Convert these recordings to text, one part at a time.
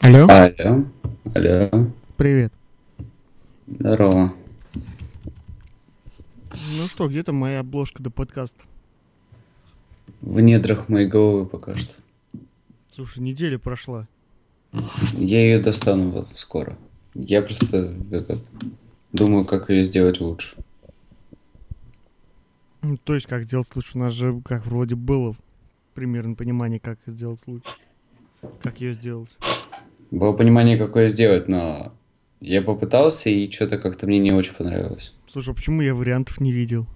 Алло, Алло, алло, привет. здорово. Ну что, где там моя обложка до подкаста? В недрах моей головы пока что. Слушай, неделя прошла. Я ее достану скоро. Я просто это, думаю, как ее сделать лучше. Ну, то есть, как сделать лучше? У нас же, как вроде было примерно понимание, как сделать лучше. Как ее сделать. Было понимание, какое сделать, но я попытался, и что-то как-то мне не очень понравилось. Слушай, а почему я вариантов не видел?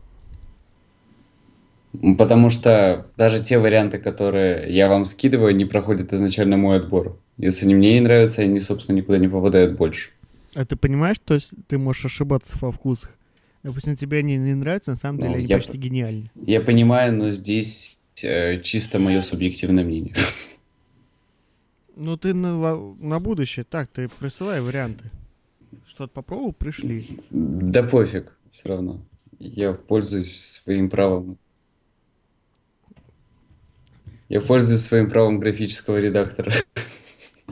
Потому что даже те варианты, которые я вам скидываю, не проходят изначально мой отбор. Если они мне не нравятся, они, собственно, никуда не попадают больше. А ты понимаешь, что с- ты можешь ошибаться во вкусах? Допустим, тебе они не нравятся, на самом Ну, деле они я почти гениальны. Я понимаю, но здесь э, чисто мое субъективное мнение. Ну ты на, на будущее, так, ты присылай варианты. Что-то попробовал, пришли. Да пофиг, все равно. Я пользуюсь своим правом. Я пользуюсь своим правом графического редактора.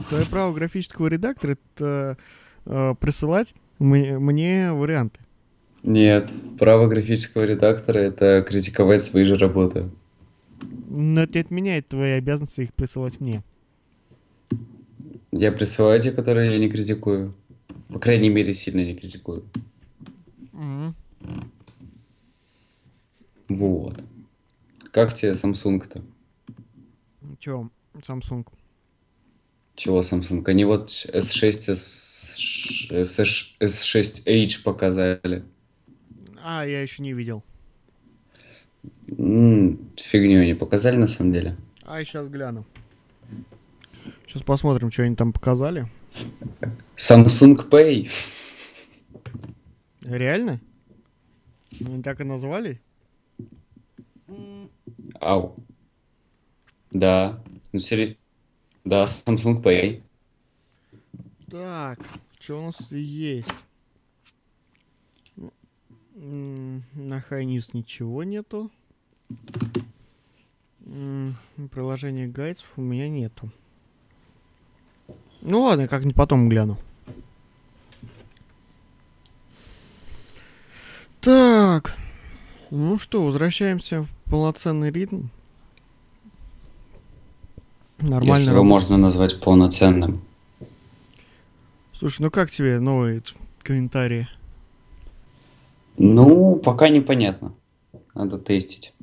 Твое право графического редактора это э, присылать мне, мне варианты. Нет, право графического редактора это критиковать свои же работы. Но это не отменяет твои обязанности их присылать мне. Я присылаю те, которые я не критикую. По крайней мере, сильно не критикую. Вот. Как тебе Samsung-то? Че, Samsung? Чего Samsung? Они вот S6, S, S, S6H показали. А, я еще не видел. Фигню они показали на самом деле. А, сейчас гляну. Сейчас посмотрим, что они там показали. Samsung Pay. Реально? Они так и назвали? Ау. Да. Ну, сери... Да, Samsung Pay. Так, что у нас есть? М, На Хайнис ничего нету. Приложение гайдов у меня нету. Ну ладно, как-нибудь потом гляну. Так. Ну что, возвращаемся в полноценный ритм. Нормально. Если его можно назвать полноценным. Слушай, ну как тебе новые комментарии? Ну, пока непонятно. Надо тестить.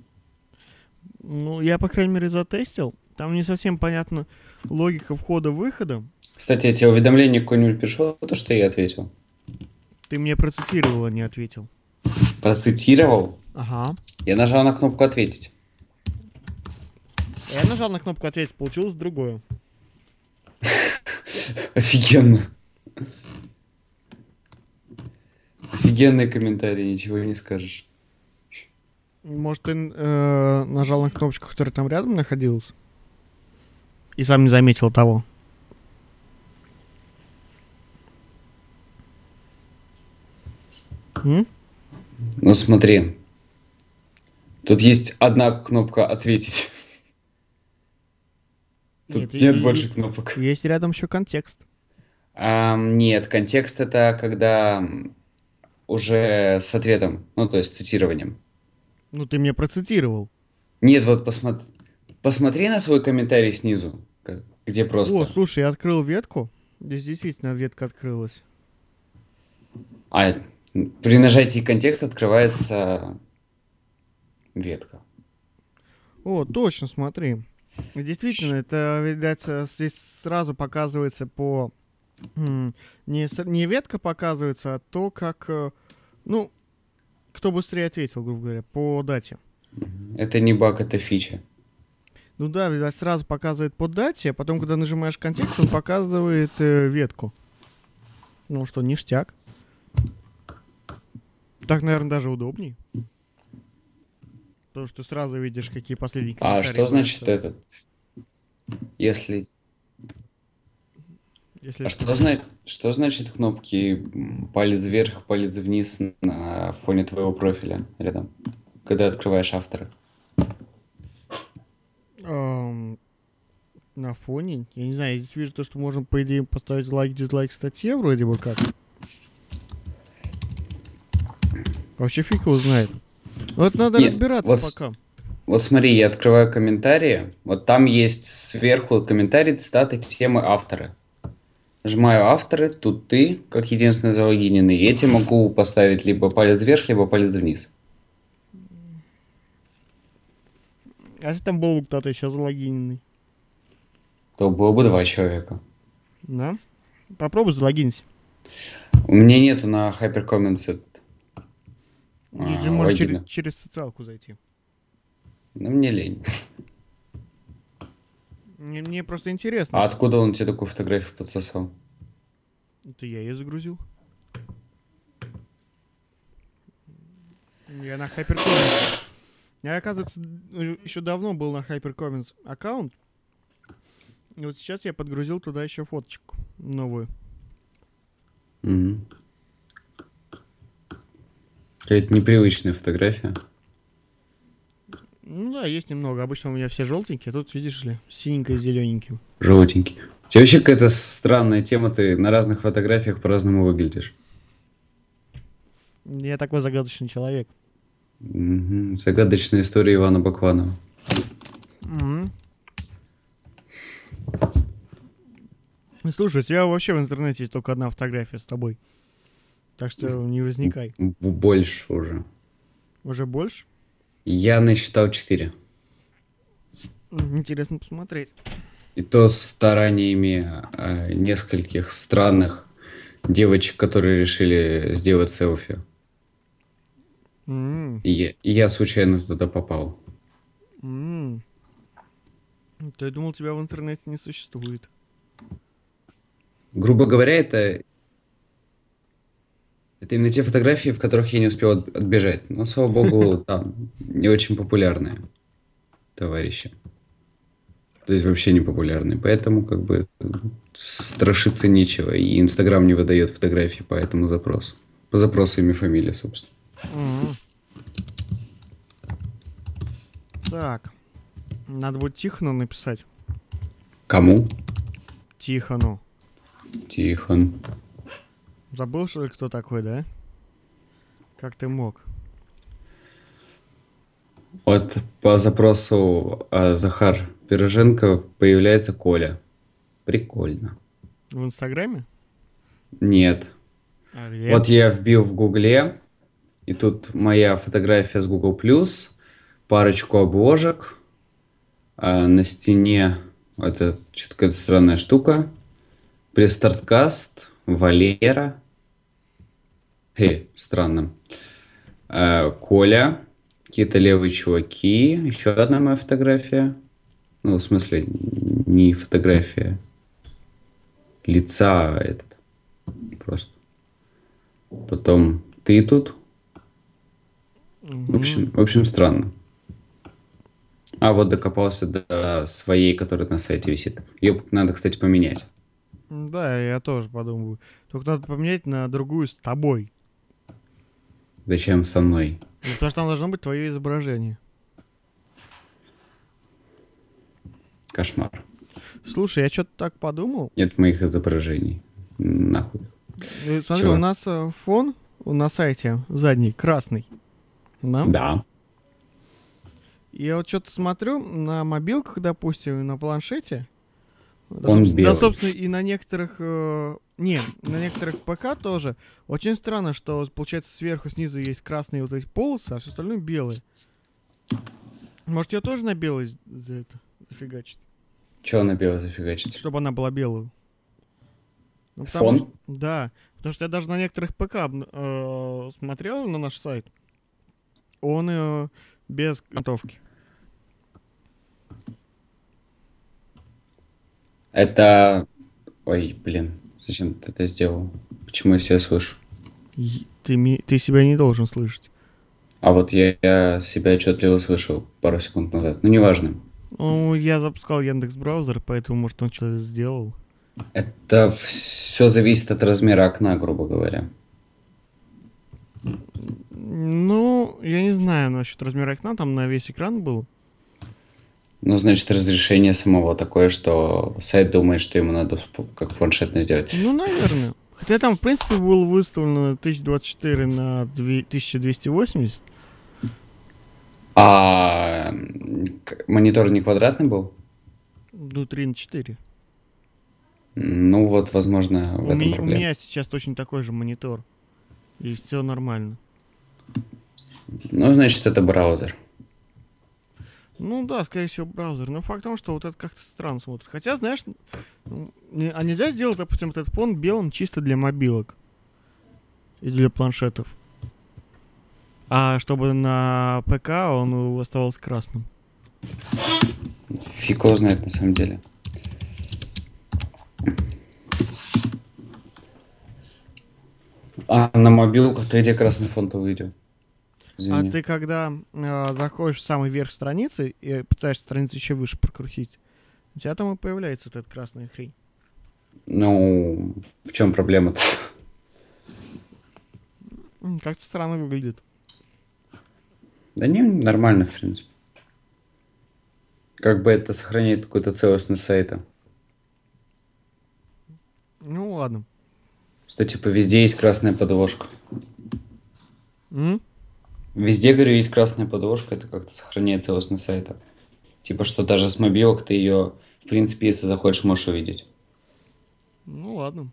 Ну, я, по крайней мере, затестил. Там не совсем понятна логика входа-выхода. Кстати, тебе уведомление какое-нибудь пришло, то, что я ответил? Ты мне процитировал, а не ответил. Процитировал? Ага. Я нажал на кнопку «Ответить». Я нажал на кнопку «Ответить», получилось другое. Офигенно. Офигенный комментарий, ничего не скажешь. Может, ты э, нажал на кнопочку, которая там рядом находилась? И сам не заметил того. М? Ну смотри. Тут есть одна кнопка «Ответить». Тут и- нет и- больше кнопок. Есть рядом еще контекст. Ам, нет, контекст это когда уже с ответом, ну то есть цитированием. Ну, ты мне процитировал. Нет, вот посмотри, посмотри на свой комментарий снизу, где просто. О, слушай, я открыл ветку. Здесь действительно ветка открылась. А при нажатии контекст открывается ветка. О, точно, смотри. Действительно, это, видать, э, здесь сразу показывается по... Не, не ветка показывается, а то, как... э, Ну, кто быстрее ответил, грубо говоря, по дате. Это не баг, это фича. Ну да, видать, сразу показывает по дате, а потом, когда нажимаешь контекст, он показывает э, ветку. Ну что, ништяк. Так, наверное, даже удобней. Потому что ты сразу видишь, какие последние А что значит этот? Если... Если А что, зна- что значит кнопки палец вверх, палец вниз на фоне твоего профиля рядом, когда открываешь автора? Ам, На фоне? Я не знаю, я здесь вижу то, что можно, по идее, поставить лайк, дизлайк статье вроде бы как. Вообще фиг его знает. Вот надо Нет, разбираться вот пока. Вот смотри, я открываю комментарии. Вот там есть сверху комментарий, цитаты, темы, авторы. Нажимаю авторы, тут ты, как единственный залогиненный. Я тебе могу поставить либо палец вверх, либо палец вниз. А если там был кто-то еще залогиненный? То было бы два человека. Да? Попробуй залогинься. У меня нету на HyperComments Или а, можно через, через социалку зайти. Ну, мне лень. Мне, мне просто интересно. А откуда он тебе такую фотографию подсосал? Это я ее загрузил. Я на HyperComments. Я, оказывается, еще давно был на HyperComments аккаунт. И вот сейчас я подгрузил туда еще фоточку новую. Мгм. Какая-то непривычная фотография. Ну да, есть немного. Обычно у меня все желтенькие, а тут, видишь ли, синенькое с зелененьким. Желтенький. У тебя вообще какая-то странная тема, ты на разных фотографиях по-разному выглядишь. Я такой загадочный человек. Мгм. Загадочная история Ивана Бакванова. Мгм. Слушай, у тебя вообще в интернете есть только одна фотография с тобой. Так что не возникай. Больше уже. Уже больше? Я насчитал четыре. М, Интересно посмотреть. И то стараниями э, нескольких странных девочек, которые решили сделать селфи. М, И я, и я случайно туда попал. То я думал, тебя в интернете не существует. Грубо говоря, это... Это именно те фотографии, в которых я не успел от- отбежать. Но, слава богу, там не очень популярные товарищи. То есть вообще не популярные. Поэтому как бы страшиться нечего. И Инстаграм не выдает фотографии по этому запросу. По запросу имя фамилия, собственно. Так. Надо будет Тихону написать. Кому? Тихону. Тихон. Забыл, что ли, кто такой, да? Как ты мог? Вот по запросу а, Захар Пироженко появляется Коля. Прикольно. В Инстаграме? Нет. А где? Вот я вбил в Гугле, и тут моя фотография с Google+, парочку обложек, а на стене, это что-то какая-то странная штука, пресс-старткаст, Валера, э, странно, А, Коля, какие-то левые чуваки, еще одна моя фотография, ну, в смысле, не фотография лица, этот, просто. Потом ты тут. В общем, в общем, странно. А вот докопался до своей, которая на сайте висит. Ее надо, кстати, поменять. Да, я тоже подумываю. Только надо поменять на другую с тобой. Зачем со мной? Ну, потому что там должно быть твое изображение. Кошмар. Слушай, я что-то так подумал. Нет моих изображений. Нахуй. Э, Смотри, Чего? у нас э, фон на сайте задний красный. Да? Да. И я вот что-то смотрю на мобилках, допустим, и на планшете. Да, Он собственно- да, белый. собственно, и на некоторых... э, не, на некоторых ПК тоже. Очень странно, что, получается, сверху, снизу есть красные вот эти полосы, а все остальное белые. Может, ее тоже на белый за это зафигачить? Че на бело зафигачить? Чтобы она была белую. Ну, Фон? что- да. Потому что я даже на некоторых ПК э, смотрел на наш сайт. Он э, без готовки. Это... Ой, блин. Зачем ты это сделал? Почему я себя слышу? Ты, ты себя не должен слышать. А вот я, я себя отчетливо слышал пару секунд назад. Ну, неважно. Ну, я запускал Яндекс браузер, поэтому, может, он что-то сделал. Это все зависит от размера окна, грубо говоря. Ну, я не знаю насчет размера окна, там на весь экран был. Ну, значит, разрешение самого такое, что сайт думает, что ему надо как планшетно сделать. Ну, наверное. Хотя там, в принципе, было выставлено 1024 на 1280. А монитор не квадратный был? Ну, 3 на 4. Ну вот, возможно, в у, этом ми- у меня сейчас точно такой же монитор. И все нормально. Ну, значит, это браузер. Ну да, скорее всего, браузер. Но факт в том, что вот это как-то странно смотрит. Хотя, знаешь, а нельзя сделать, допустим, вот этот фон белым чисто для мобилок. И для планшетов. А чтобы на ПК он оставался красным. Фиг знает на самом деле. А на мобилках ты где красный фон-то увидел? Извини. А ты когда э, заходишь в самый верх страницы и пытаешься страницу еще выше прокрутить, у тебя там и появляется вот эта красная хрень. Ну, в чем проблема-то? Как-то странно выглядит. Да не, нормально, в принципе. Как бы это сохраняет какую-то целостность сайта. Ну ладно. Что типа везде есть красная подложка. М? Везде, говорю, есть красная подложка, это как-то сохраняет целостность сайта. Типа, что даже с мобилок ты ее, в принципе, если захочешь, можешь увидеть. Ну ладно.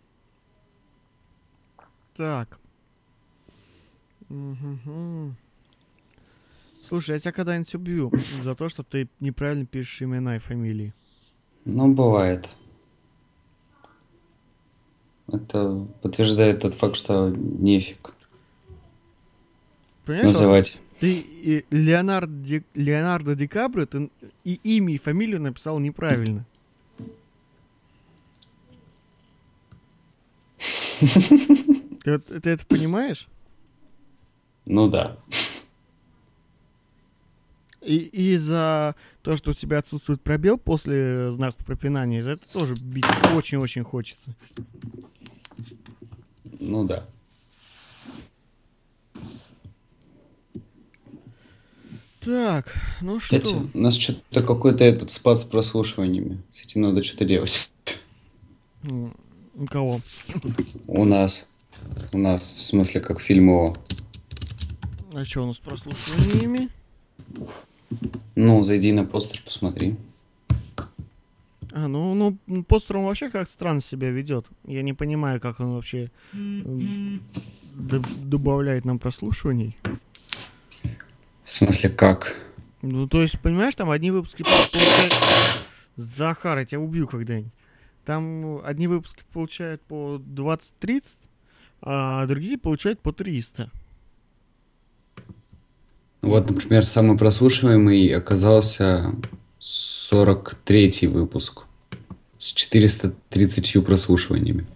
Так. Угу. Слушай, я тебя когда-нибудь убью за то, что ты неправильно пишешь имена и фамилии. Ну, бывает. Это подтверждает тот факт, что нефиг. Понимаешь, называть. Вот ты Леонардо, Ди, Леонардо Ди Каприо, ты и имя, и фамилию написал неправильно. Ты, ты это понимаешь? Ну да. И, и за то, что у тебя отсутствует пробел после знаков пропинания, за это тоже бить очень-очень хочется. Ну да. Так, ну что? Кстати, у нас что-то какой-то этот спад с прослушиваниями. С этим надо что-то делать. У кого? У нас. У нас, в смысле, как фильм его. А что у нас с прослушиваниями? Ну, зайди на постер, посмотри. А, ну, ну, постер он вообще как странно себя ведет. Я не понимаю, как он вообще добавляет нам прослушиваний. В смысле, как? Ну, то есть, понимаешь, там одни выпуски получают... Захар, я тебя убью когда-нибудь. Там одни выпуски получают по 20-30, а другие получают по 300. Вот, например, самый прослушиваемый оказался 43-й выпуск с 430 прослушиваниями.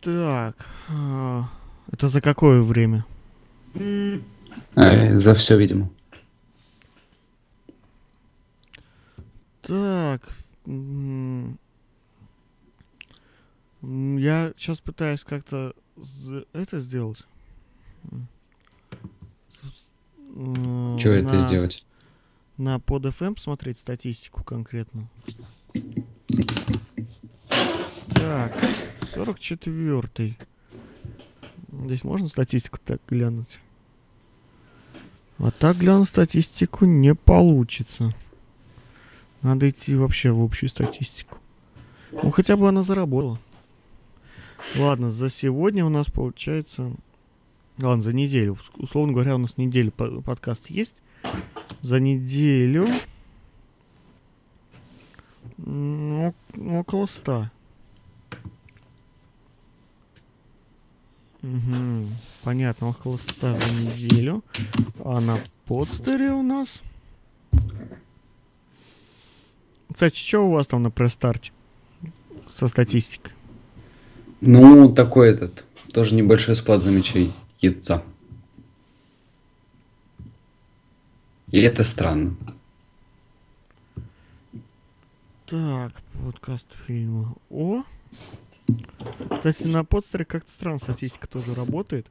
Так, а, это за какое время? А, за все, видимо. Так, я сейчас пытаюсь как-то это сделать. Что на, это сделать? На под FM посмотреть статистику конкретно. Так, 44-й. Здесь можно статистику так глянуть? А так глянуть статистику не получится. Надо идти вообще в общую статистику. Ну, хотя бы она заработала. Ладно, за сегодня у нас получается Ладно, за неделю. Условно говоря, у нас неделя подкаст есть. За неделю ну, около ста. Угу, понятно, около ста за неделю. А на подстере у нас... Кстати, что у вас там на пресс-старте со статистикой? Ну, такой этот, тоже небольшой спад замечай яйца. И это странно. Так, подкаст фильма. О! Кстати, на подстере как-то странно статистика тоже работает.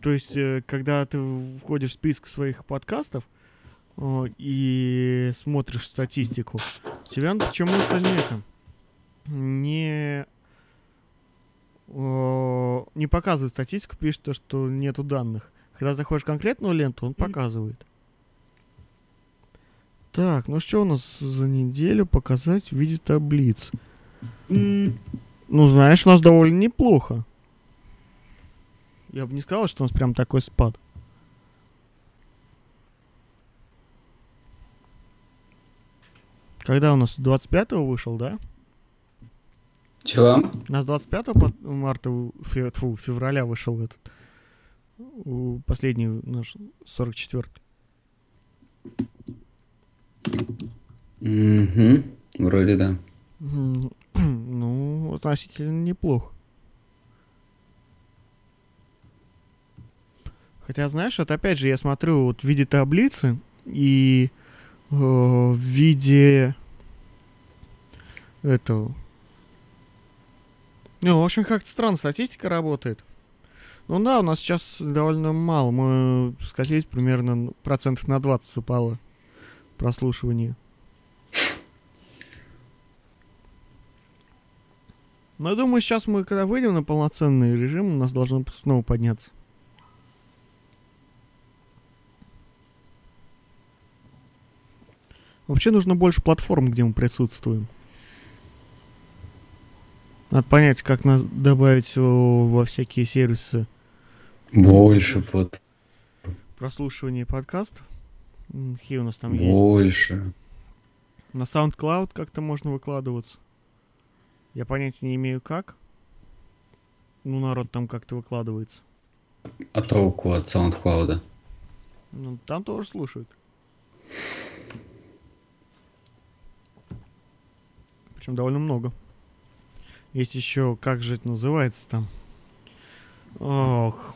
То есть, э, когда ты входишь в список своих подкастов, о, и смотришь статистику, тебя почему-то не это, не, о, не показывает статистику, пишет, то, что нету данных. Когда заходишь в конкретную ленту, он показывает. Так, ну что у нас за неделю показать в виде таблиц? Ну, знаешь, у нас довольно неплохо. Я бы не сказал, что у нас прям такой спад. Когда у нас 25-го вышел, да? Чего? У нас 25 по- марта, фе- тьфу, февраля вышел этот. Последний наш 44 Угу. Вроде да. Ну, относительно неплохо. Хотя, знаешь, это опять же, я смотрю вот в виде таблицы и э, в виде этого. Ну, в общем, как-то странно статистика работает. Ну да, у нас сейчас довольно мало. Мы скатились примерно процентов на 20 упало прослушивание. Но я думаю, сейчас мы, когда выйдем на полноценный режим, у нас должно снова подняться. Вообще нужно больше платформ, где мы присутствуем. Надо понять, как нас добавить о, во всякие сервисы Больше вот. прослушивания подкастов. Какие у нас там есть? Больше. На SoundCloud как-то можно выкладываться. Я понятия не имею как. Ну, народ там как-то выкладывается. А толку от SoundCloud? Ну, там тоже слушают. Причем довольно много. Есть еще, как же это называется там? Ох.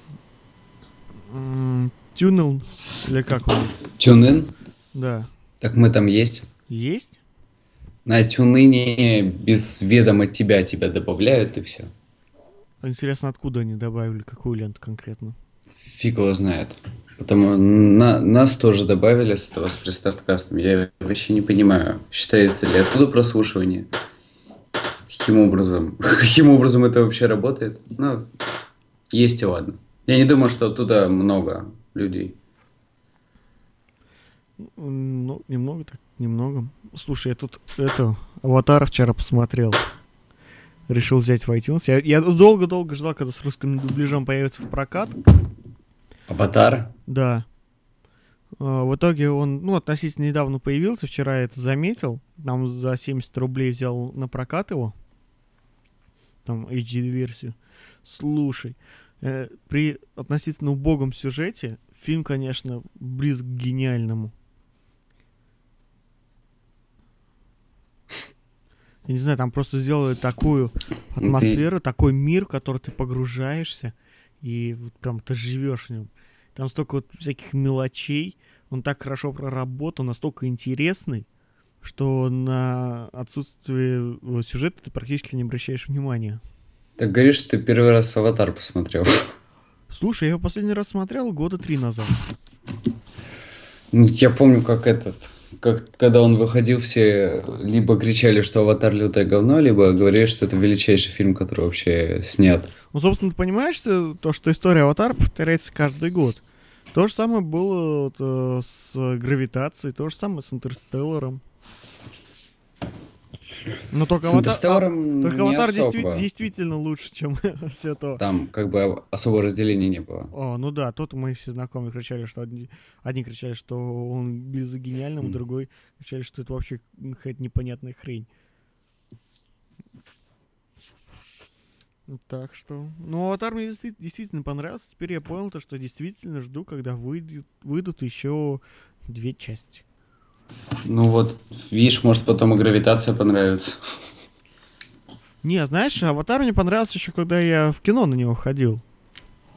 Тюнел. Или как он? TuneIn? Да. Так мы там есть. Есть? На TuneIn без ведома тебя тебя добавляют и все. Интересно, откуда они добавили, какую ленту конкретно? Фиг его знает. Потому на, нас тоже добавили с этого с пристарткастом. Я вообще не понимаю, считается ли оттуда прослушивание. Каким образом? Каким образом это вообще работает? Ну, есть и ладно. Я не думаю, что оттуда много людей. Ну, немного так, немного. Слушай, я тут это, аватар вчера посмотрел. Решил взять в iTunes. Я, я долго-долго ждал, когда с русским дубляжом появится в прокат. Аватар? Да. А, В итоге он, ну, относительно недавно появился, вчера я это заметил. Там за 70 рублей взял на прокат его. Там HD-версию. Слушай, э, при относительно убогом сюжете фильм, конечно, близок к гениальному. Я не знаю, там просто сделали такую атмосферу, такой мир, в который ты погружаешься, и вот прям ты живешь в нем. Там столько вот всяких мелочей, он так хорошо проработан, настолько интересный, что на отсутствие э, сюжета ты практически не обращаешь внимания. Так говоришь, ты первый раз Аватар посмотрел. Слушай, я его последний раз смотрел года три назад. Ну, Я помню, как этот, как когда он выходил, все либо кричали, что Аватар лютое говно, либо говорили, что это величайший фильм, который вообще снят. Ну, собственно, ты понимаешь, э, то, что история Аватара повторяется каждый год. То же самое было вот, э, с гравитацией, то же самое с Интерстелларом. Но только Интерстелларом а- только Аватар действи- действительно лучше, чем все то. Там как бы особого разделения не было. О, ну да, тут мы все знакомые кричали, что одни, одни кричали, что он без гениальным, М. другой кричали, что это вообще какая-то непонятная хрень. Так что, ну, Аватар мне действи- действительно понравился. Теперь я понял то, что действительно жду, когда выйдет, выйдут еще две части. Ну вот, видишь, может потом и гравитация понравится. Не, знаешь, Аватар мне понравился еще, когда я в кино на него ходил.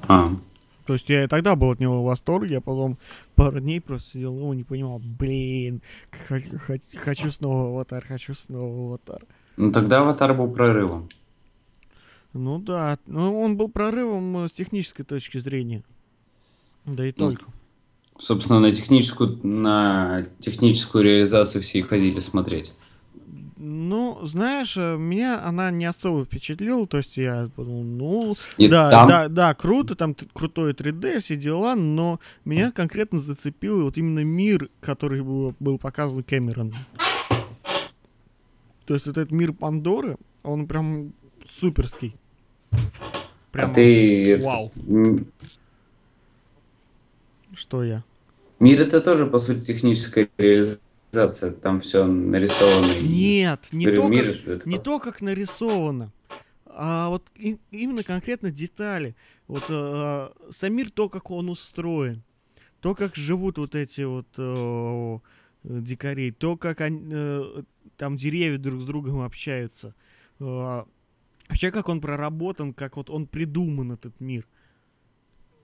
А, То есть я и тогда был от него в восторге, а потом пару дней просто сидел, ну, не понимал, блин, хочу снова аватар, хочу снова аватар. ну тогда Аватар был прорывом. Ну да, ну он был прорывом э, с технической точки зрения. Да и Ну, только. Собственно, на техническую, на техническую реализацию все и ходили смотреть. Ну, знаешь, э, меня она не особо впечатлила, то есть я подумал, ну, И да, там- да, да, круто, там крутое 3D, все дела, но меня конкретно зацепил вот именно мир, который был, был показан Кэмероном. То есть вот этот мир Пандоры, он прям суперский. Прям а ты... вау, что я. Мир это тоже, по сути, техническая реализация. Там все нарисовано. Нет, не Говорю, то, мир как, это не то, как нарисовано, а вот и- именно конкретно детали. Вот э, сам мир, то, как он устроен, то, как живут вот эти вот э, дикари, то, как они, э, там деревья друг с другом общаются. Э, вообще, как он проработан, как вот он придуман, этот мир. Не,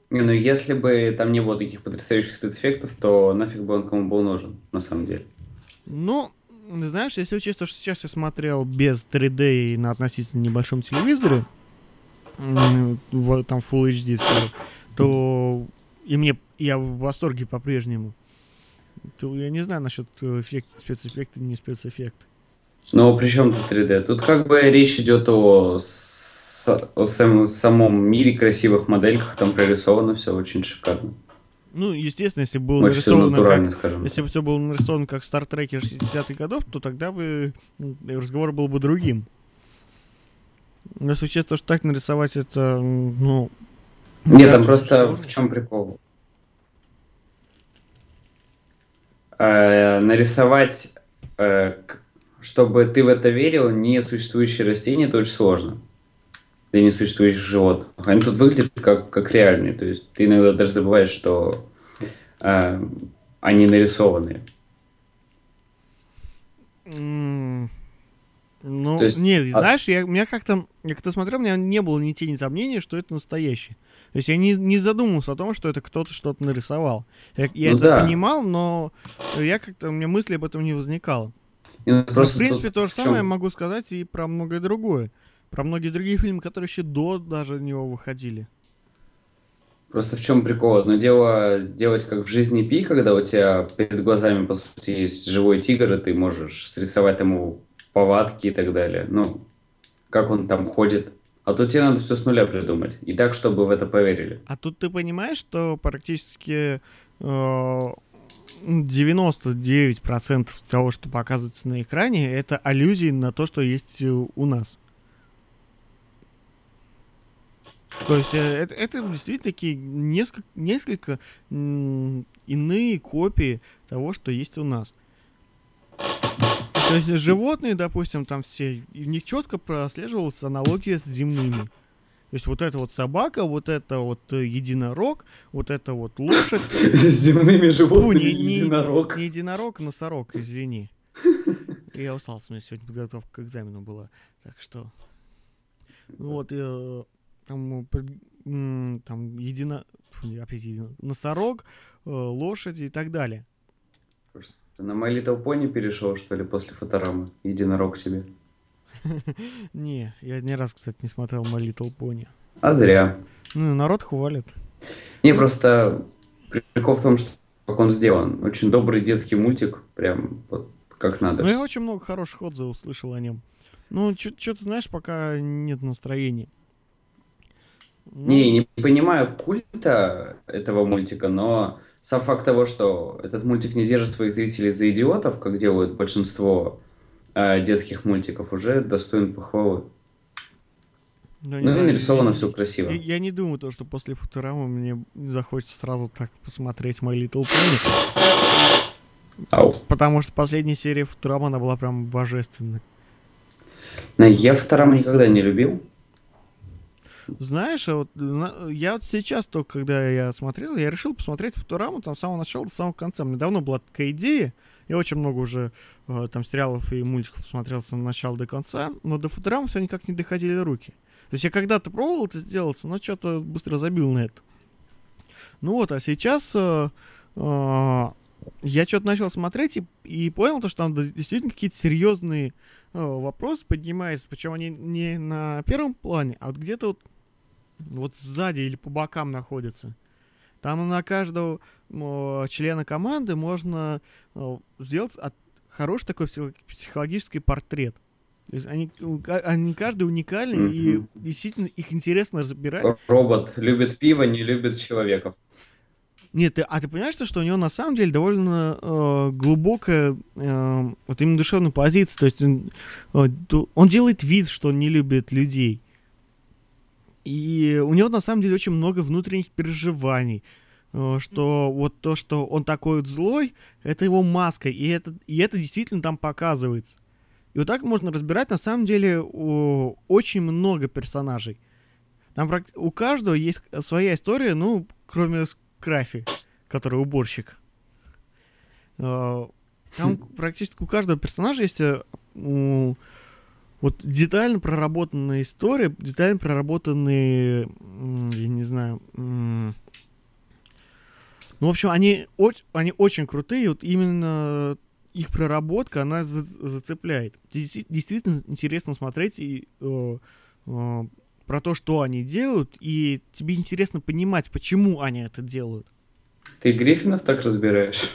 ну если бы там не было таких потрясающих спецэффектов, то нафиг бы он кому был нужен, на самом деле. Ну, знаешь, если учесть то, что сейчас я смотрел без 3D и на относительно небольшом телевизоре, там Full HD все, то и мне я в восторге по-прежнему. То я не знаю насчет э, эффект, спецэффекта, не спецэффекта. Но при чем тут 3D? Тут как бы речь идет о, о сам- самом мире красивых модельках, там прорисовано все очень шикарно. Ну, естественно, если было Очень нарисовано как, скажем. если бы все было нарисовано как в Стартреке 60-х годов, то тогда бы м, разговор был бы другим. Но то, что так нарисовать, это, ну... Нет, там просто в чем прикол? Э, нарисовать, э, чтобы ты в это верил, несуществующие растения, это очень сложно. Для несуществующих животных. Они тут выглядят как, как реальные. То есть ты иногда даже забываешь, что э, они нарисованные. М, Ну, То есть, нет, а- знаешь, я, меня как-то, я когда смотрел, у меня не было ни тени сомнения, что это настоящее. То есть я не, не задумывался о том, что это кто-то что-то нарисовал. Я, я Ну это да. понимал, но я как-то, у меня мысли об этом не возникало. И, ну, просто в принципе, тут то же в чём- самое я могу сказать и про многое другое. Про многие другие фильмы, которые еще до даже него выходили. Просто в чем прикол? Одно дело делать как в жизни Пи, когда у тебя перед глазами, по сути, есть живой тигр, и ты можешь срисовать ему повадки и так далее. Ну, как он там ходит. А тут тебе надо все с нуля придумать. И так, чтобы в это поверили. А тут ты понимаешь, что практически э, 99% того, что показывается на экране, это аллюзии на то, что есть э, у нас. То есть э, это, это действительно такие несколько, несколько иные копии того, что есть у нас. То есть животные, допустим, там все, в них четко прослеживалась аналогия с земными. То есть вот эта вот собака, вот это вот э, единорог, вот это вот лошадь. С земными Ну, не, не- не единорог, а носорог, извини. Я устал, у меня сегодня подготовка к экзамену была. Так что... Вот, э, там, э, там едино... фу, опять едино... Носорог, э, лошади и так далее. Ты на My Little Pony перешел, что ли, после фоторамы? Единорог тебе. Не, я ни раз, кстати, не смотрел My Little Pony. А зря. Ну, народ хвалит. Не, просто прикол в том, что как он сделан. Очень добрый детский мультик, прям вот как надо. Ну, я очень много хороших отзывов слышал о нем. Ну, что-то, знаешь, пока нет настроения. Ну, Не, не понимаю культа этого мультика, но сам факт того, что этот мультик не держит своих зрителей за идиотов, как делают большинство детских мультиков, уже достоин похвалы. да, Ну знаю, нарисовано я- все красиво. Я, я не думаю, то, что после Футурамы мне захочется сразу так посмотреть My Little Pony. Ау. Потому что последняя серия Футурама, она была прям божественной. Но я второму никогда не любил. Знаешь, а вот я вот сейчас только, когда я смотрел, я решил посмотреть Футураму там с самого начала до самого конца. Мне давно была такая идея. Я очень много уже э, там сериалов и мультиков посмотрел с начала до конца, но до Футурамы все никак не доходили руки. То есть я когда-то пробовал это сделать, но что-то быстро забил на это. Ну вот, а сейчас э, э, я что-то начал смотреть и, и понял, то, что там действительно какие-то серьезные э, вопросы поднимаются, причем они не на первом плане, а вот где-то вот, вот сзади или по бокам находятся. Там на каждого члена команды можно сделать от, хороший такой психологический портрет. То есть они, они каждый уникальный, mm-hmm. и действительно их интересно разбирать. Робот любит пиво, не любит человеков. Нет, ты, а ты понимаешь, что у него на самом деле довольно э, глубокая э, вот именно душевная позиция. То есть он, он делает вид, что он не любит людей. И у него на самом деле очень много внутренних переживаний. Э, что вот то, что он такой вот злой, это его маска. И это, и это действительно там показывается. И вот так можно разбирать на самом деле о, очень много персонажей. Там у каждого есть своя история, ну, кроме Крафи, который уборщик. А, там хм. практически у каждого персонажа есть э, вот детально проработанная история, детально проработанные, я не знаю, ну, в общем, они, они очень крутые, вот именно их проработка, она за, зацепляет. Действительно интересно смотреть и э, э, про то, что они делают, и тебе интересно понимать, почему они это делают. Ты Гриффинов так разбираешь?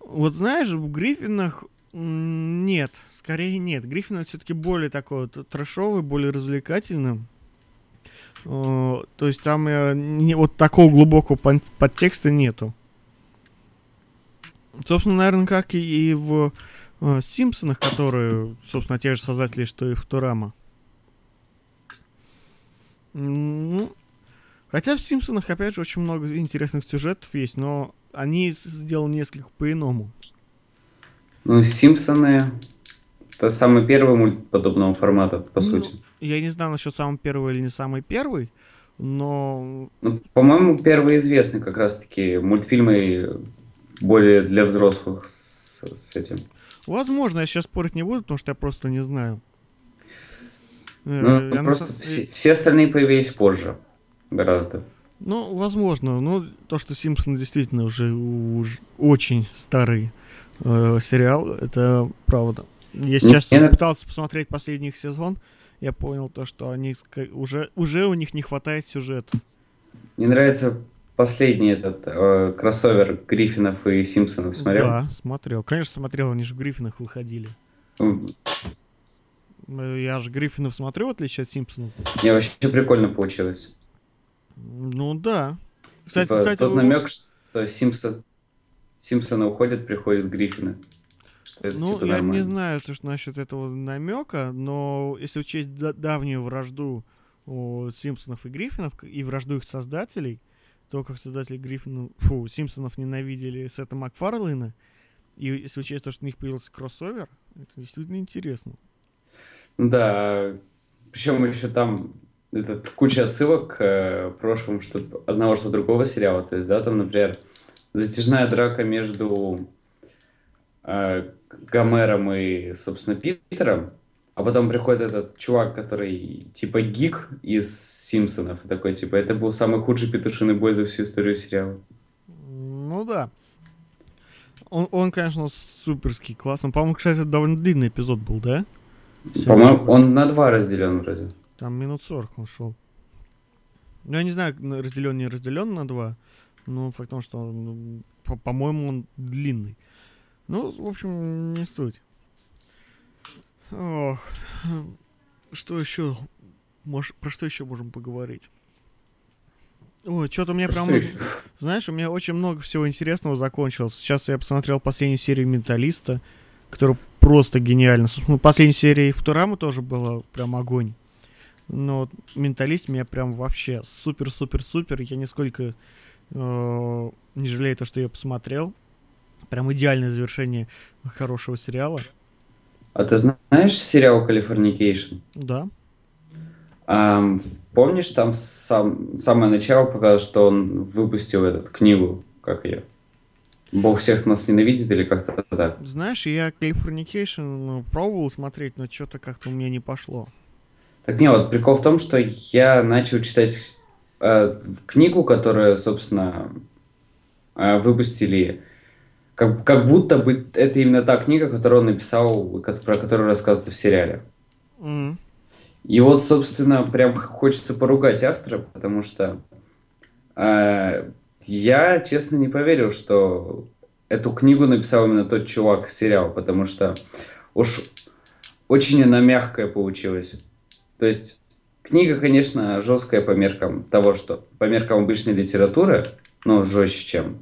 Вот знаешь, в Гриффинах нет, скорее нет. Гриффин все-таки более такой вот трэшовый, более развлекательный. То есть там э, не, вот такого глубокого подтекста нету. Собственно, наверное, как и в э, Симпсонах, которые, собственно, те же создатели, что и Футурама. Ну, хотя в Симпсонах, опять же, очень много интересных сюжетов есть, но они сделаны несколько по-иному. Ну, Симпсоны это самый первый мульт подобного формата, по ну, сути. Я не знаю насчет самый первый или не самый первый, но... Ну, по-моему, первый известный как раз-таки мультфильмы более для взрослых с, с этим. Возможно, я сейчас спорить не буду, потому что я просто не знаю. Ну, я просто на... все, все остальные появились позже. Гораздо. Ну, возможно. Но то, что Симпсоны действительно уже, уже очень старый э, сериал, это правда. Я сейчас Мне... пытался посмотреть последний их сезон, я понял то, что они уже, уже у них не хватает сюжета. Мне нравится последний этот э, кроссовер Гриффинов и Симпсонов смотрел? Да, смотрел. Конечно, смотрел, они же в Гриффинах выходили. Э, я же Гриффинов смотрю, в отличие от Симпсонов. Не, вообще прикольно получилось. Ну да. Кстати, типа, кстати, тот намек, что Симпсон, Симпсона уходят, приходят Гриффины. Это, ну, типа, я нормально. не знаю то, что насчет этого намека, но если учесть давнюю вражду у Симпсонов и Гриффинов и вражду их создателей, то, как создатели Гриффина, фу, Симпсонов ненавидели Сета Макфарлейна, и если учесть то, что у них появился кроссовер, это действительно интересно. Да, причем еще там этот, куча отсылок к э, прошлому что одного что другого сериала. То есть, да, там, например, затяжная драка между э, Гомером и, собственно, Питером, а потом приходит этот чувак, который типа гик из Симпсонов, такой, типа, это был самый худший петушиный бой за всю историю сериала. Ну да. Он, он конечно, суперский, классный. По-моему, кстати, это довольно длинный эпизод был, да? По-моему, он на два разделен вроде. Там минут 40 он шел. Ну, я не знаю, разделен, не разделен на два. Но факт в том, что, он, по- по-моему, он длинный. Ну, в общем, не суть. Ох, что еще? Может, про что еще можем поговорить? Ой, что-то у меня прям... Знаешь, у меня очень много всего интересного закончилось. Сейчас я посмотрел последнюю серию «Менталиста», которая просто гениальна. Собственно, последняя серия Футурамы тоже была прям огонь. Но вот «Менталист» меня прям вообще супер-супер-супер. Я нисколько не жалею то, что я посмотрел. Прям идеальное завершение хорошего сериала. А ты знаешь сериал «Californication»? Да. А, помнишь, там сам, самое начало показало, что он выпустил эту книгу, как ее? Бог всех нас ненавидит или как-то так? Знаешь, я Californication пробовал смотреть, но что-то как-то у меня не пошло. Так не, вот прикол в том, что я начал читать э, книгу, которую, собственно, э, выпустили как, как будто бы это именно та книга, которую он написал, про которую рассказывается в сериале. Mm. И вот, собственно, прям хочется поругать автора, потому что э, я, честно, не поверил, что эту книгу написал именно тот чувак сериал, потому что уж очень она мягкая получилась. То есть книга, конечно, жесткая по меркам того, что по меркам обычной литературы, но жестче, чем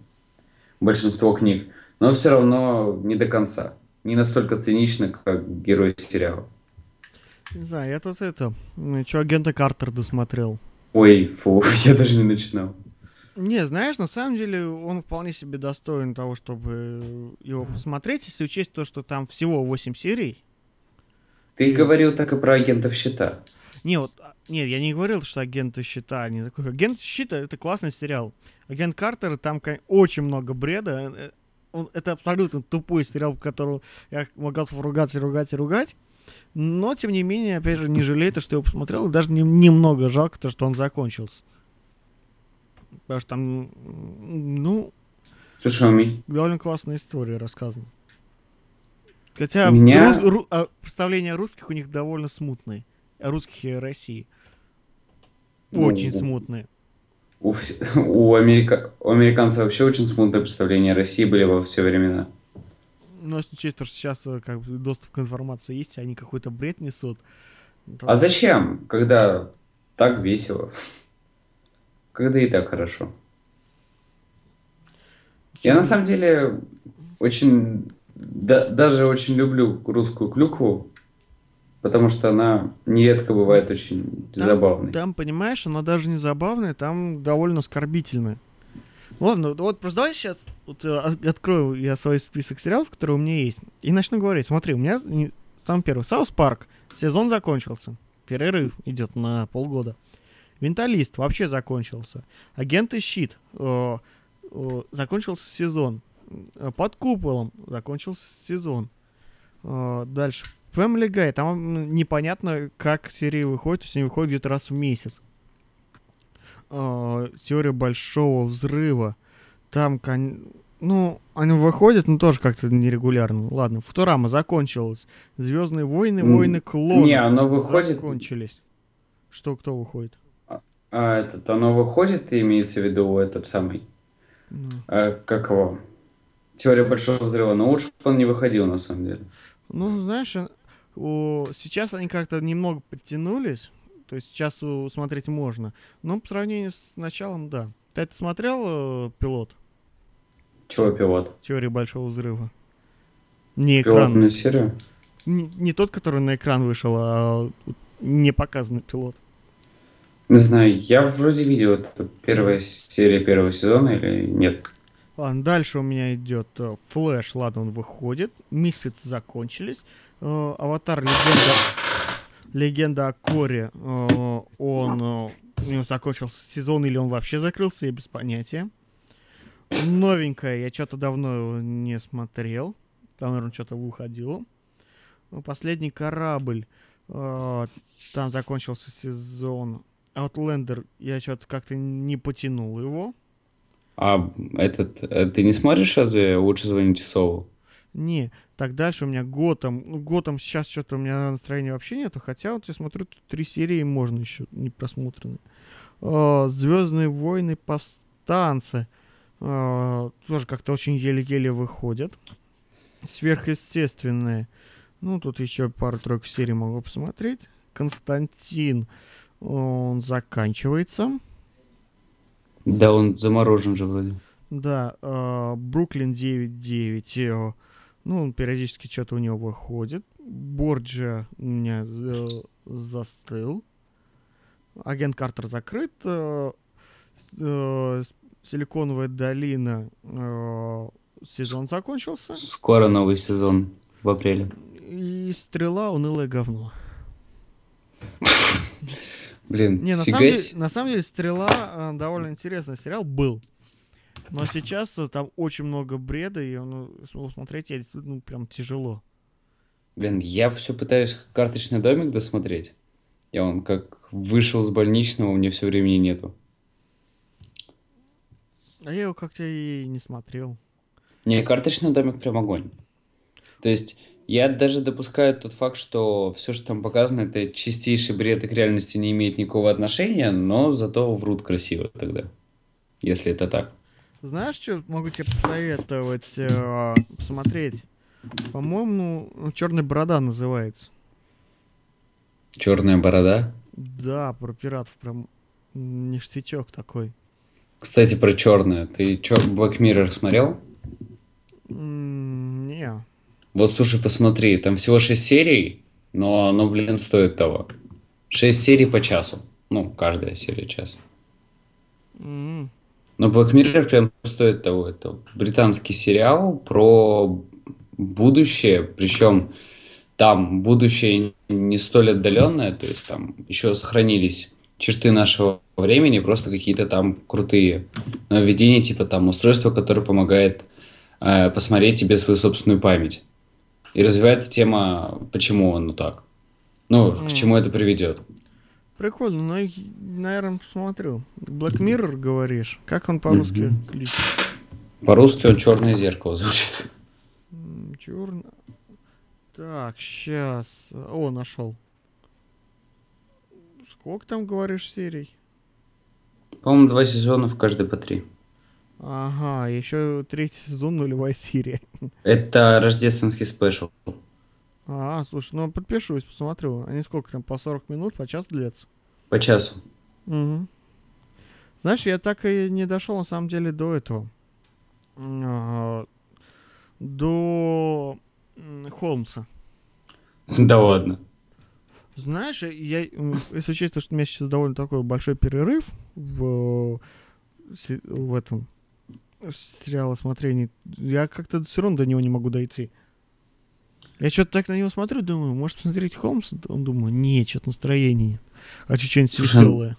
большинство книг, но все равно не до конца. Не настолько цинично, как герой сериала. Не знаю, я тут это... Че, агента Картер досмотрел. Ой, фу, я даже не начинал. Не, знаешь, на самом деле он вполне себе достоин того, чтобы его посмотреть, если учесть то, что там всего 8 серий. Ты и... говорил так и про агентов щита. Не, вот, а, нет, я не говорил, что агенты щита не такой. Агент щита это классный сериал. Агент Картер, там очень много бреда. Э, он, это абсолютно тупой сериал, в котором я могу ругаться, ругать и ругать. Но, тем не менее, опять же, не жалею, то, что я его посмотрел. И даже не, немного жалко то, что он закончился. Потому что там, ну... Слушай, у меня... Довольно классная история рассказана. Хотя меня... рус, ру, а, представления русских у них довольно смутные. Русских и России. Ну, очень ну, смутные. У, у, америка... у американцев вообще очень смутные представления о России были во все времена. Ну, если учесть, что сейчас э, как бы, доступ к информации есть, они какой-то бред несут. То... А зачем, когда так весело? Когда и так хорошо. Я на самом деле очень, да, даже очень люблю русскую клюкву, потому что она нередко бывает очень там, забавной. Там, понимаешь, она даже не забавная, там довольно оскорбительная. Ладно, вот просто давай сейчас вот, э, открою я свой список сериалов, которые у меня есть, и начну говорить. Смотри, у меня там первый. South Park. Сезон закончился. Перерыв идет на полгода. Менталист вообще закончился. Агенты Щит. Э, э, закончился сезон. Под куполом закончился сезон. Э, дальше. Family Guy. Там непонятно, как серии выходят. То есть они выходят где-то раз в месяц. Э, теория большого взрыва. Там, кон... ну, они выходят, но тоже как-то нерегулярно. Ладно, Футурама закончилась. Звездные войны, войны клонов. Не, оно выходит. Закончились. Что, кто выходит? А этот, оно выходит, имеется в виду этот самый, ну. а, как его, теория большого взрыва, но лучше бы он не выходил на самом деле. Ну, знаешь, о, сейчас они как-то немного подтянулись, то есть сейчас смотреть можно, но по сравнению с началом, да. Ты это смотрел, э, пилот? Чего пилот? Теория большого взрыва. Не экран. Пилотную серию? Не, не тот, который на экран вышел, а не показанный пилот. Не знаю, я вроде видел эту первая серия первого сезона или нет. Ладно, дальше у меня идет э, Флэш, ладно, он выходит. Мисфиц закончились. Э, Аватар Легенда, Легенда о Коре, э, он у него закончился сезон или он вообще закрылся, я без понятия. Новенькая, я что-то давно не смотрел. Там, наверное, что-то выходило. Последний корабль. Там закончился сезон. Outlander, я что-то как-то не потянул его. А этот, э, ты не смотришь разве «Лучше звоните Солу»? Не, так дальше у меня Готэм. Ну, Готэм сейчас что-то у меня настроения вообще нету, хотя вот я смотрю, тут три серии можно еще не просмотрены. А, Звездные войны повстанцы. А, тоже как-то очень еле-еле выходят. Сверхъестественные. Ну, тут еще пару-тройку серий могу посмотреть. Константин он заканчивается. Да, он заморожен же вроде. Да, э, Бруклин 9-9. Ну, он периодически что-то у него выходит. Борджа у меня э, застыл. Агент Картер закрыт. Э, э, Силиконовая долина. Э, сезон закончился. Скоро новый сезон в апреле. И стрела унылое говно. Блин, Не, на самом, деле, на самом деле, «Стрела» э, довольно интересный сериал был. Но сейчас э, там очень много бреда, и он, ну, смотреть я действительно ну, прям тяжело. Блин, я все пытаюсь «Карточный домик» досмотреть. Я он как вышел с больничного, у меня все времени нету. А я его как-то и не смотрел. Не, «Карточный домик» прям огонь. То есть я даже допускаю тот факт, что все, что там показано, это чистейший бред и к реальности не имеет никакого отношения, но зато врут красиво тогда, если это так. Знаешь, что могу тебе посоветовать э, посмотреть? По-моему, ну, Черная борода называется. Черная борода. Да, про пиратов прям ништячок такой. Кстати, про черное. Ты чё, Black Mirror смотрел? М, Не. Вот, слушай, посмотри, там всего 6 серий, но оно, блин, стоит того. 6 серий по часу. Ну, каждая серия час. М, Но Black Mirror прям стоит того. Это британский сериал про будущее, причем там будущее не столь отдаленное, то есть там еще сохранились черты нашего времени, просто какие-то там крутые нововведения, типа там устройство, которое помогает э, посмотреть тебе свою собственную память. И развивается тема, почему оно так. Ну, к М. чему это приведет. Прикольно, но, наверное, посмотрю. Black Mirror, говоришь? Как он по-русски Мгм. кличет? По-русски он черное зеркало звучит. Черно. Так, сейчас. О, нашел. Сколько там, говоришь, серий? По-моему, два сезона в каждой по три. Ага, еще третий сезон, нулевая серия. Это рождественский спешл. А, слушай, ну подпишусь, посмотрю. Они сколько там, по 40 минут, по час длятся? По часу. Мгм. Знаешь, я так и не дошел на самом деле до этого. А, До Холмса. Да ладно. Знаешь, я, если учесть, что у меня сейчас довольно такой большой перерыв в, э, се- в этом сериалосмотрении, я как-то все равно до него не могу дойти. Я что-то так на него смотрю, думаю, может посмотреть Холмса? Он думаю, нет, что-то настроения нет. Хочу что-нибудь веселое.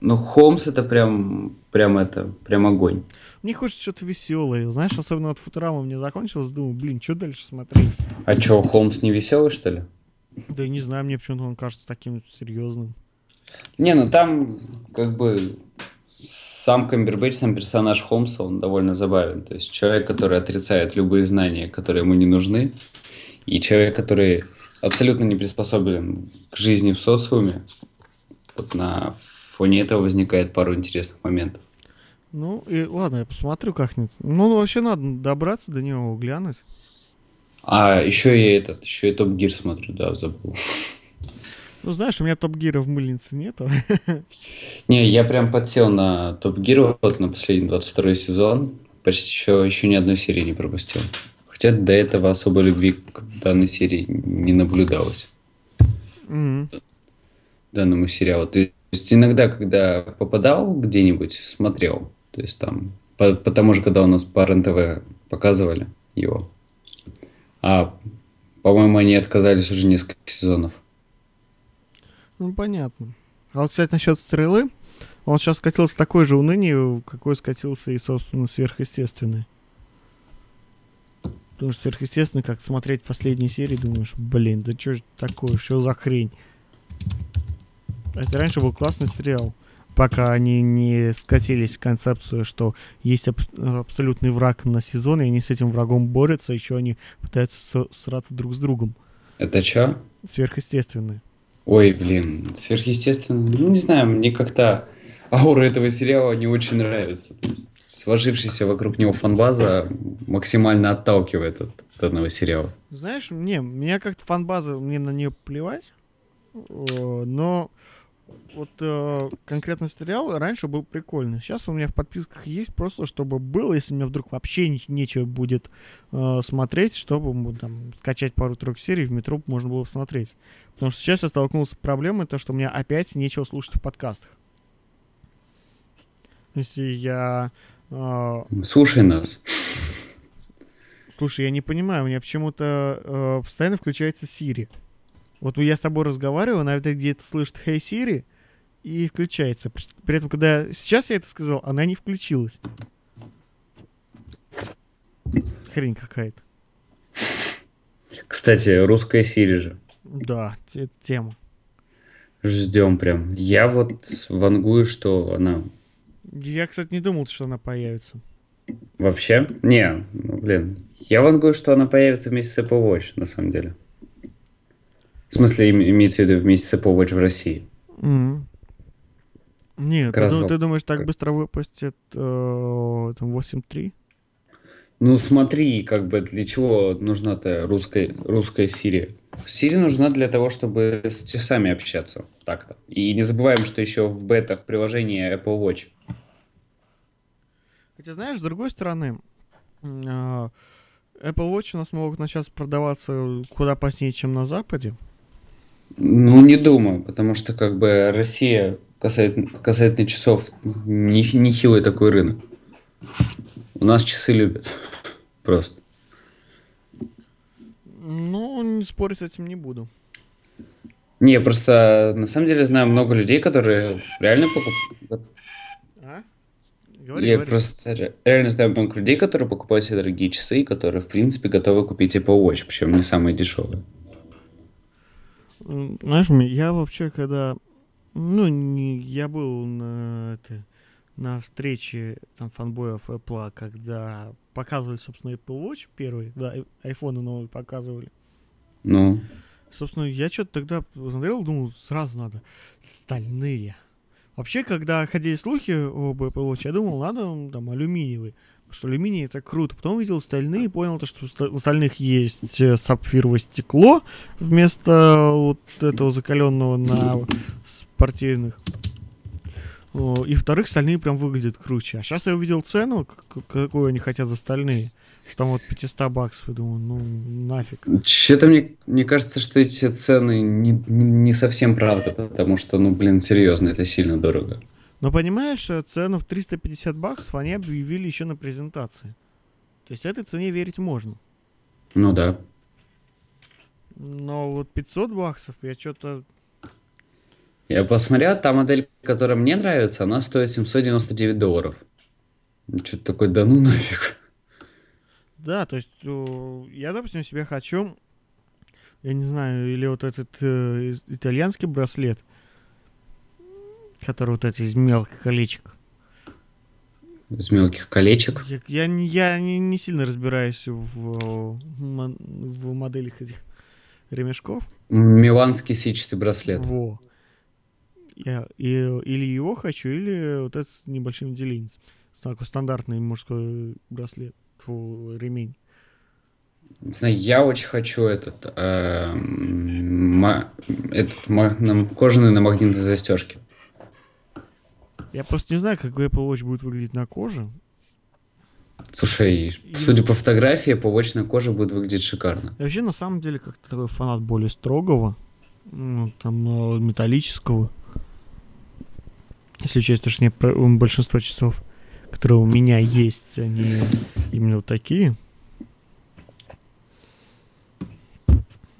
Ну, Холмс это прям, прям это, прям огонь. Мне хочется что-то веселое. Знаешь, особенно вот Футурама мне закончилась, думаю, блин, что дальше смотреть? А чё, Холмс не веселый, что ли? Да не знаю, мне почему-то он кажется таким серьезным. Не, ну там как бы сам Камбербэтч, сам персонаж Холмса, он довольно забавен. То есть человек, который отрицает любые знания, которые ему не нужны, и человек, который абсолютно не приспособлен к жизни в социуме. Вот на фоне этого возникает пару интересных моментов. Ну, и ладно, я посмотрю как-нибудь. Ну, вообще надо добраться до него, глянуть. А еще я этот, еще и Топ Гир смотрю, да, забыл. Ну, знаешь, у меня топ-гира в мыльнице нету. Не, я прям подсел на Топ Гир вот на последний 22 сезон. Почти еще, еще ни одной серии не пропустил. Хотя до этого особой любви к данной серии не наблюдалось. Мгм. Данному сериалу. То есть иногда, когда попадал где-нибудь, смотрел. То есть там, по- потому же, когда у нас по РНТВ показывали его. А, по-моему, они отказались уже несколько сезонов. Ну, понятно. А вот, кстати, насчет стрелы, он сейчас скатился в такое же уныние, какой скатился и, собственно, сверхъестественный. Потому что сверхъестественно, как смотреть последние серии, думаешь, блин, да что ж такое, что за хрень? Это раньше был классный сериал, пока они не скатились в концепцию, что есть аб- абсолютный враг на сезон, и они с этим врагом борются, еще они пытаются сраться друг с другом. Это чё? Сверхъестественные. Ой, блин, сверхъестественно. Ну, Не знаю, мне как-то аура этого сериала не очень нравится. То есть Сложившаяся вокруг него фанбаза максимально отталкивает от данного сериала. Знаешь, не, меня как-то фанбаза, мне на нее плевать, Э, но вот э, конкретно сериал раньше был прикольный. Сейчас у меня в подписках есть просто, чтобы было, если мне вдруг вообще не- нечего будет э, смотреть, чтобы там скачать пару-тройку серий в метро можно было посмотреть. Потому что сейчас я столкнулся с проблемой, то, что у меня опять нечего слушать в подкастах. Если я Слушай нас. Слушай, я не понимаю, у меня почему-то э, постоянно включается Siri. Вот я с тобой разговариваю, она где-то слышит «Hey Siri» и включается. При этом, когда сейчас я это сказал, она не включилась. Хрень какая-то. Кстати, русская Сири же. Да, это тема. Ждем прям. Я вот вангую, что она Я, кстати, не думал, что она появится. вообще... Не, ну, блин. Я вангую, что она появится вместе с Apple Watch, на самом деле. В смысле, им- имеется в виду вместе с Apple Watch в России. Мгм. Нет, ты, раз ду- вот ты думаешь, так как- быстро выпустят э, там 8.3? Ну смотри, как бы для чего нужна-то русская, русская Siri? Siri нужна для того, чтобы с часами общаться так-то. И не забываем, что еще в бетах приложение Apple Watch. Хотя, знаешь, с другой стороны, а, Apple Watch у нас могут начать продаваться куда позднее, чем на Западе. Ну, не думаю, потому что как бы Россия касательно, касательно часов не- нехилый такой рынок. У нас часы любят. Просто. Ну, не спорить с этим не буду. Не, просто на самом деле знаю много людей, которые реально покупают. А? Говори, Я говори. просто ре- реально знаю много людей, которые покупают себе дорогие часы, и которые, в принципе, готовы купить Apple Watch, причем не самые дешевые. Знаешь, мне- я вообще, когда... Ну, не, я был на, это, на встрече там фанбоев Apple, когда показывали, собственно, Apple Watch первый, да, айфоны новые показывали. Ну, Собственно, я что-то тогда смотрел, думал, сразу надо стальные. Вообще, когда ходили слухи об Apple Watch, я думал, надо там алюминиевый. Потому что алюминий это круто. Потом увидел стальные и понял, то, что у ста- у стальных есть э, сапфировое стекло вместо вот этого закаленного на спортивных. О, И вторых, стальные прям выглядят круче. А сейчас я увидел цену, какую они хотят за стальные. Что там вот 500 баксов. И думаю, ну нафиг. что-то мне, мне кажется, что эти цены не, не не совсем правда, потому что, ну, блин, серьезно, это сильно дорого. Но понимаешь, э, цену в 350 баксов они объявили еще на презентации. То есть этой цене верить можно. Ну да. Но вот 500 баксов, я что-то... Я посмотрел, та модель, которая мне нравится, она стоит 799 долларов. Что-то такое, да ну нафиг. Да, то есть э, я, допустим, себе хочу, я не знаю, или вот этот э, итальянский браслет, который вот эти из мелких колечек. Из мелких колечек. Я, я, не- я не, не сильно разбираюсь в, в моделях этих ремешков. Миланский сетчатый браслет. Во. Я и, или его хочу, или вот этот с небольшим делинец. Такой стандартный мужской браслет. Фу, ремень. Не знаю, я очень хочу этот, эм, ма- этот ма- на- кожаный на магнитной застежке. Я просто не знаю, как Apple Watch будет выглядеть на коже. Слушай, судя по фотографии, побочная кожа будет выглядеть шикарно. Я вообще на самом деле как-то такой фанат более строгого, ну, там, э, металлического. Если учесть, то, что не про- м, большинство часов, которые у меня есть, они именно вот такие.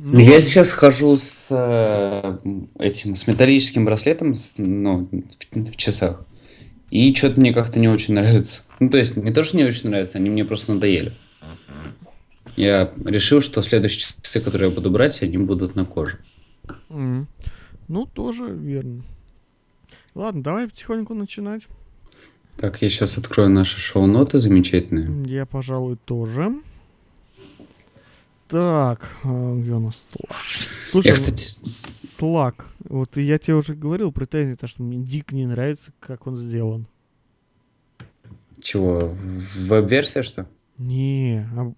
Ну, Я сейчас хожу с э, этим, с металлическим браслетом, с- ну, в, в часах. И что-то мне как-то не очень нравится. Ну, то есть, не то, что не очень нравится, они мне просто надоели. Я решил, что следующие часы, которые я буду брать, они будут на коже. М. Ну, тоже верно. Ладно, давай потихоньку начинать. Так, я сейчас открою наши шоу-ноты замечательные. Я, пожалуй, тоже. Так, а, где у нас Slack? Слушай, Я, ну, кстати, Slack. Вот я тебе уже говорил претензии, то, что мне дико не нравится, как он сделан. чего, веб-версия, что? Не, а,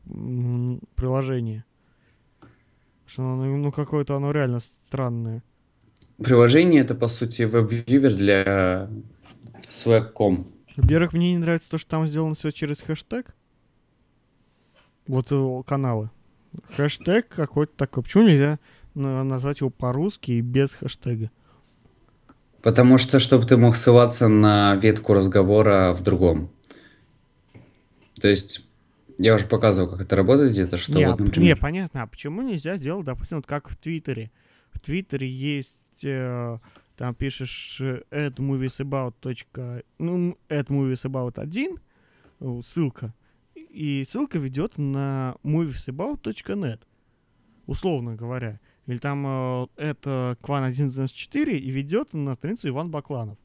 приложение. Что оно, ну, какое-то оно реально странное. Приложение это, по сути, веб-вьювер для Swag.com. Во-первых, мне не нравится то, что там сделано все через хэштег. Вот его каналы. Хэштег какой-то такой. Почему нельзя на- назвать его по-русски и без хэштега? Потому что, чтобы ты мог ссылаться на ветку разговора в другом. То есть, я уже показывал, как это работает где-то, что не, вот, а- например... не, понятно. А почему нельзя сделать, допустим, вот как в Твиттере? В Твиттере есть... э, там пишешь э, add movies about. точка- Ну, add movies about 1, э, ссылка. И ссылка ведет на moviesabout.net. Условно говоря. Или там э, это Кван 194 и ведет на страницу Иван Бакланов.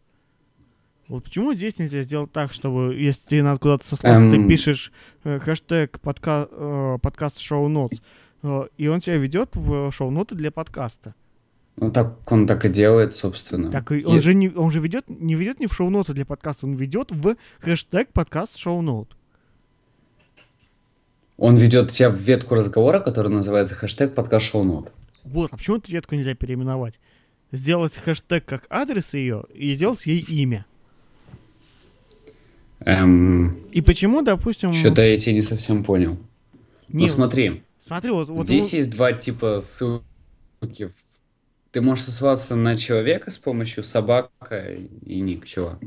Вот почему здесь нельзя сделать так, чтобы, если тебе надо куда-то сослаться, ты Эм. пишешь э, хэштег подка- э, подкаст шоу нотс, и он тебя ведет в шоу-ноты для подкаста. Ну так он так и делает, собственно. Так и он И- же не, он же ведет, не ведет не в шоу-ноты для подкаста, он ведет в хэштег подкаст шоу-нот. Он ведет тебя в ветку разговора, который называется хэштег подкаст шоу-нот. Вот, а почему эту ветку нельзя переименовать? Сделать хэштег как адрес ее и сделать ей имя. Эм, И почему, допустим... Что-то я тебя не совсем понял. не, ну смотри, смотри, вот, вот здесь ну, есть два типа ссылки. Ты можешь ссылаться на человека с помощью собака и ник, чего?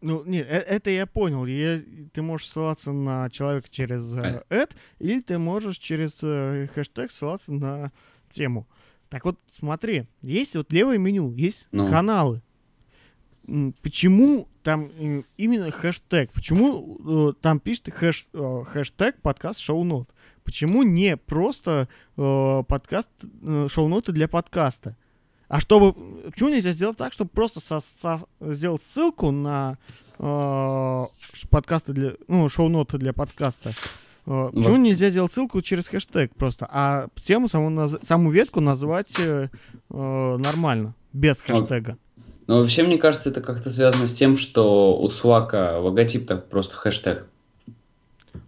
ну, не, э- это я понял. Я- ты можешь ссылаться на человека через э, эд, или ты можешь через э, хэштег ссылаться на тему. Так вот, смотри, есть вот левое меню, есть Ну. каналы. Почему там э, именно хэштег? Почему э, там пишет хэш, э, хэштег подкаст шоу-нот? Почему не просто э, подкаст э, шоу-ноты для подкаста? А чтобы... Почему нельзя сделать так, чтобы просто со- со- сделать ссылку на э, подкасты для... Ну, шоу-ноты для подкаста? Э, почему Вот. нельзя сделать ссылку через хэштег просто, а тему саму, саму ветку назвать э, э, нормально, без хэштега? Но вообще, мне кажется, это как-то связано с тем, что у Свака логотип так просто хэштег.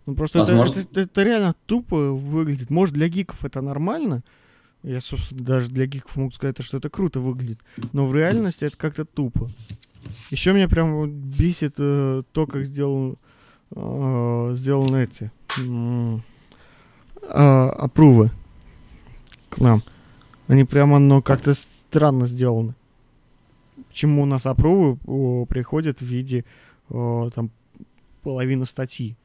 Ну, просто это, Возможно. это- это реально тупо выглядит. Может, для гиков это нормально. Я, собственно, даже для гиков могу сказать, что это круто выглядит. Но в реальности это как-то тупо. Еще меня прям бесит э, то, как сделан, э, сделаны эти апрувы к нам. Они прямо, ну, как-то странно сделаны. Почему у нас апрувы о, приходят в виде там половины статьи?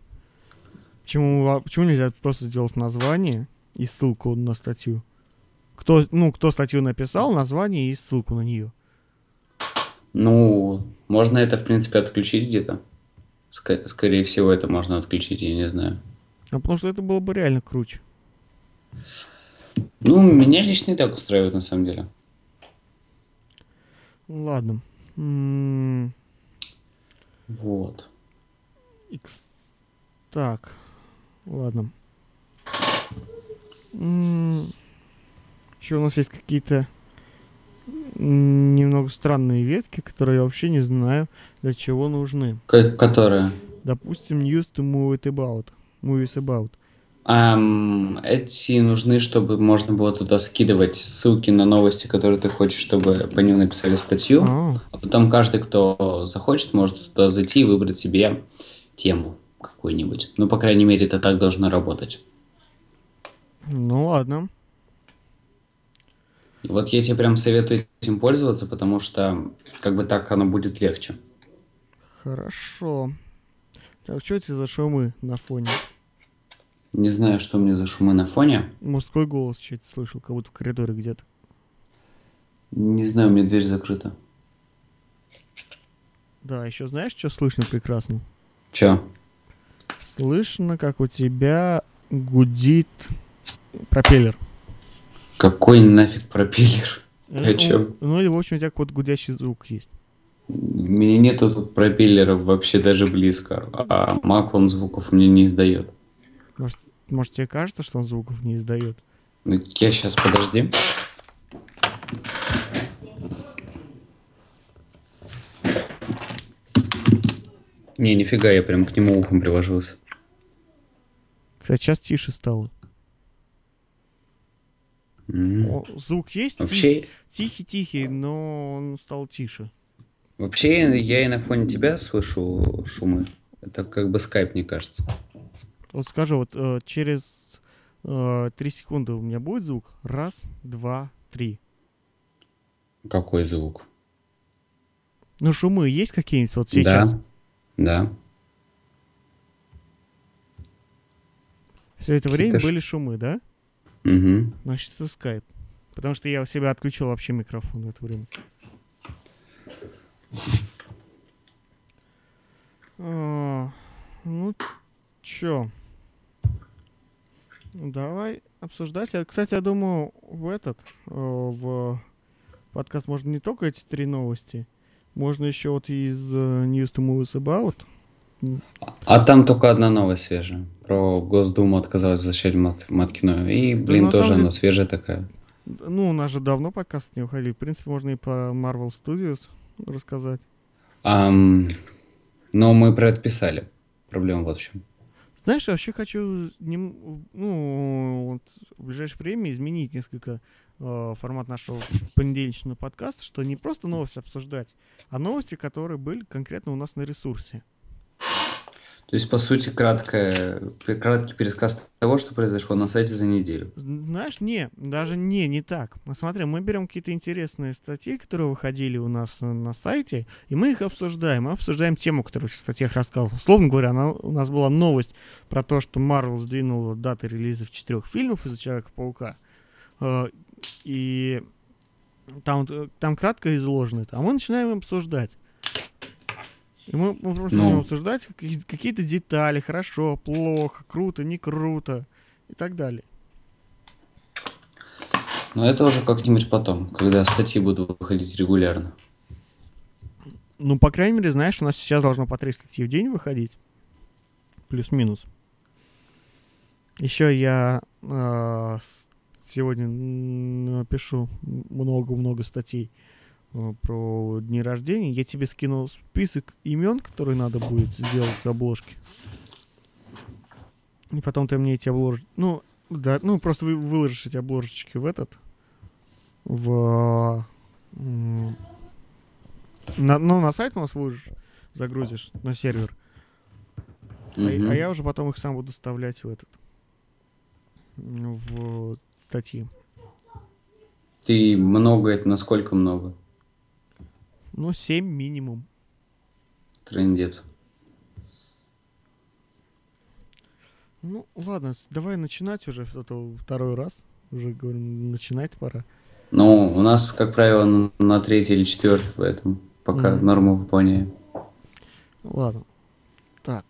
Почему, почему нельзя просто сделать название и ссылку на статью? Кто, ну, кто статью написал, название и ссылку на нее. Ну, можно это, в принципе, отключить где-то. Ска- скорее всего, это можно отключить, я не знаю. А потому что это было бы реально круче. Ну, меня лично и так устраивает, на самом деле. Ладно. М, Вот. Икс- Так. Ладно. Еще у нас есть какие-то м, немного странные ветки, которые я вообще не знаю, для чего нужны. К- которая? Допустим, news to move it about. Movies about. Ам, эти нужны, чтобы можно было туда скидывать ссылки на новости, которые ты хочешь, чтобы по ним написали статью. А, А потом каждый, кто захочет, может туда зайти и выбрать себе тему какую-нибудь. Ну, по крайней мере, это так должно работать. ну ладно. И вот я тебе прям советую этим пользоваться, потому что как бы так оно будет легче. Хорошо. Так, что это за шумы на фоне? Не знаю, что меня за шумы на фоне. Мужской голос что-то слышал, как будто в коридоре где-то. Не знаю, у меня дверь закрыта. Да, еще знаешь, что слышно прекрасно? Чё? Слышно, как у тебя гудит пропеллер. Какой нафиг пропеллер? Э, Ты о чём? Ну, ну или, в общем, у тебя какой-то гудящий звук есть. У меня нету тут пропеллеров вообще даже близко. А Mac он звуков мне не издает. Может, тебе кажется, что он звуков не издает? Ну, Я сейчас, подожди. Не, нифига, я прям к нему ухом приложился. Кстати, сейчас тише стало. М. О, звук есть? Вообще, Тихий-тихий, но он стал тише. вообще я и на фоне тебя слышу шумы. Это как бы скайп, мне кажется. Вот скажи, вот э, через э, секунды у меня будет звук? Раз, два, три. Какой звук? Ну, шумы есть какие-нибудь вот сейчас? Да. Да. Все это время были шумы, да? Угу. Значит, это скайп. Потому что я у себя отключил вообще микрофон в это время. А, ну, чё? Давай обсуждать. А, Кстати, я думаю, в этот, э, в подкаст можно не только эти три новости, можно еще вот из э, News to Movies About. А там только одна новость свежая. про Госдуму отказалась возвращать мат, в маткино. И, Да, блин, на тоже самом она деле- свежая такая. Ну, у нас же давно подкаст не уходил. В принципе, можно и про Marvel Studios рассказать. Ам, но мы про это писали. Проблема вот в чем. Знаешь, я вообще хочу ну, вот в ближайшее время изменить несколько э, формат нашего понедельничного подкаста, что не просто новости обсуждать, а новости, которые были конкретно у нас на ресурсе. То есть, по сути, краткое, краткий пересказ того, что произошло на сайте за неделю. Знаешь, не, даже не, не так. Смотри, мы берем какие-то интересные статьи, которые выходили у нас на, сайте, и мы их обсуждаем. Мы обсуждаем тему, которую в статьях рассказывал. Условно говоря, она- у нас была новость про то, что Marvel сдвинула даты релизов четырех фильмов из-за Человека-паука. Э, И там, э, там кратко изложено это. А мы начинаем обсуждать. И мы, мы просто Ну. будем обсуждать какие- какие-то детали, хорошо, плохо, круто, не круто и так далее. Но это уже как-нибудь потом, когда статьи будут выходить регулярно. Ну, по крайней мере, знаешь, у нас сейчас должно по три статьи в день выходить. Плюс-минус. Еще я э, сегодня напишу много-много статей э, про дни рождения. Я тебе скинул список имен, которые надо будет сделать с обложки. И потом ты мне эти обложки... Ну, да, ну, просто вы выложишь эти обложечки в этот... В... на, ну, на сайт у нас выложишь, загрузишь на сервер. А, Мгм. а я уже потом их сам буду вставлять в этот в статьи. Ты много, это насколько много? Ну, 7 минимум. Трендец. Ну, ладно, давай начинать уже а то второй раз. Уже говорю, начинать пора. Ну, у нас, как правило, на, третий или четвертый, поэтому пока Мгм. норму выполняем. Ладно.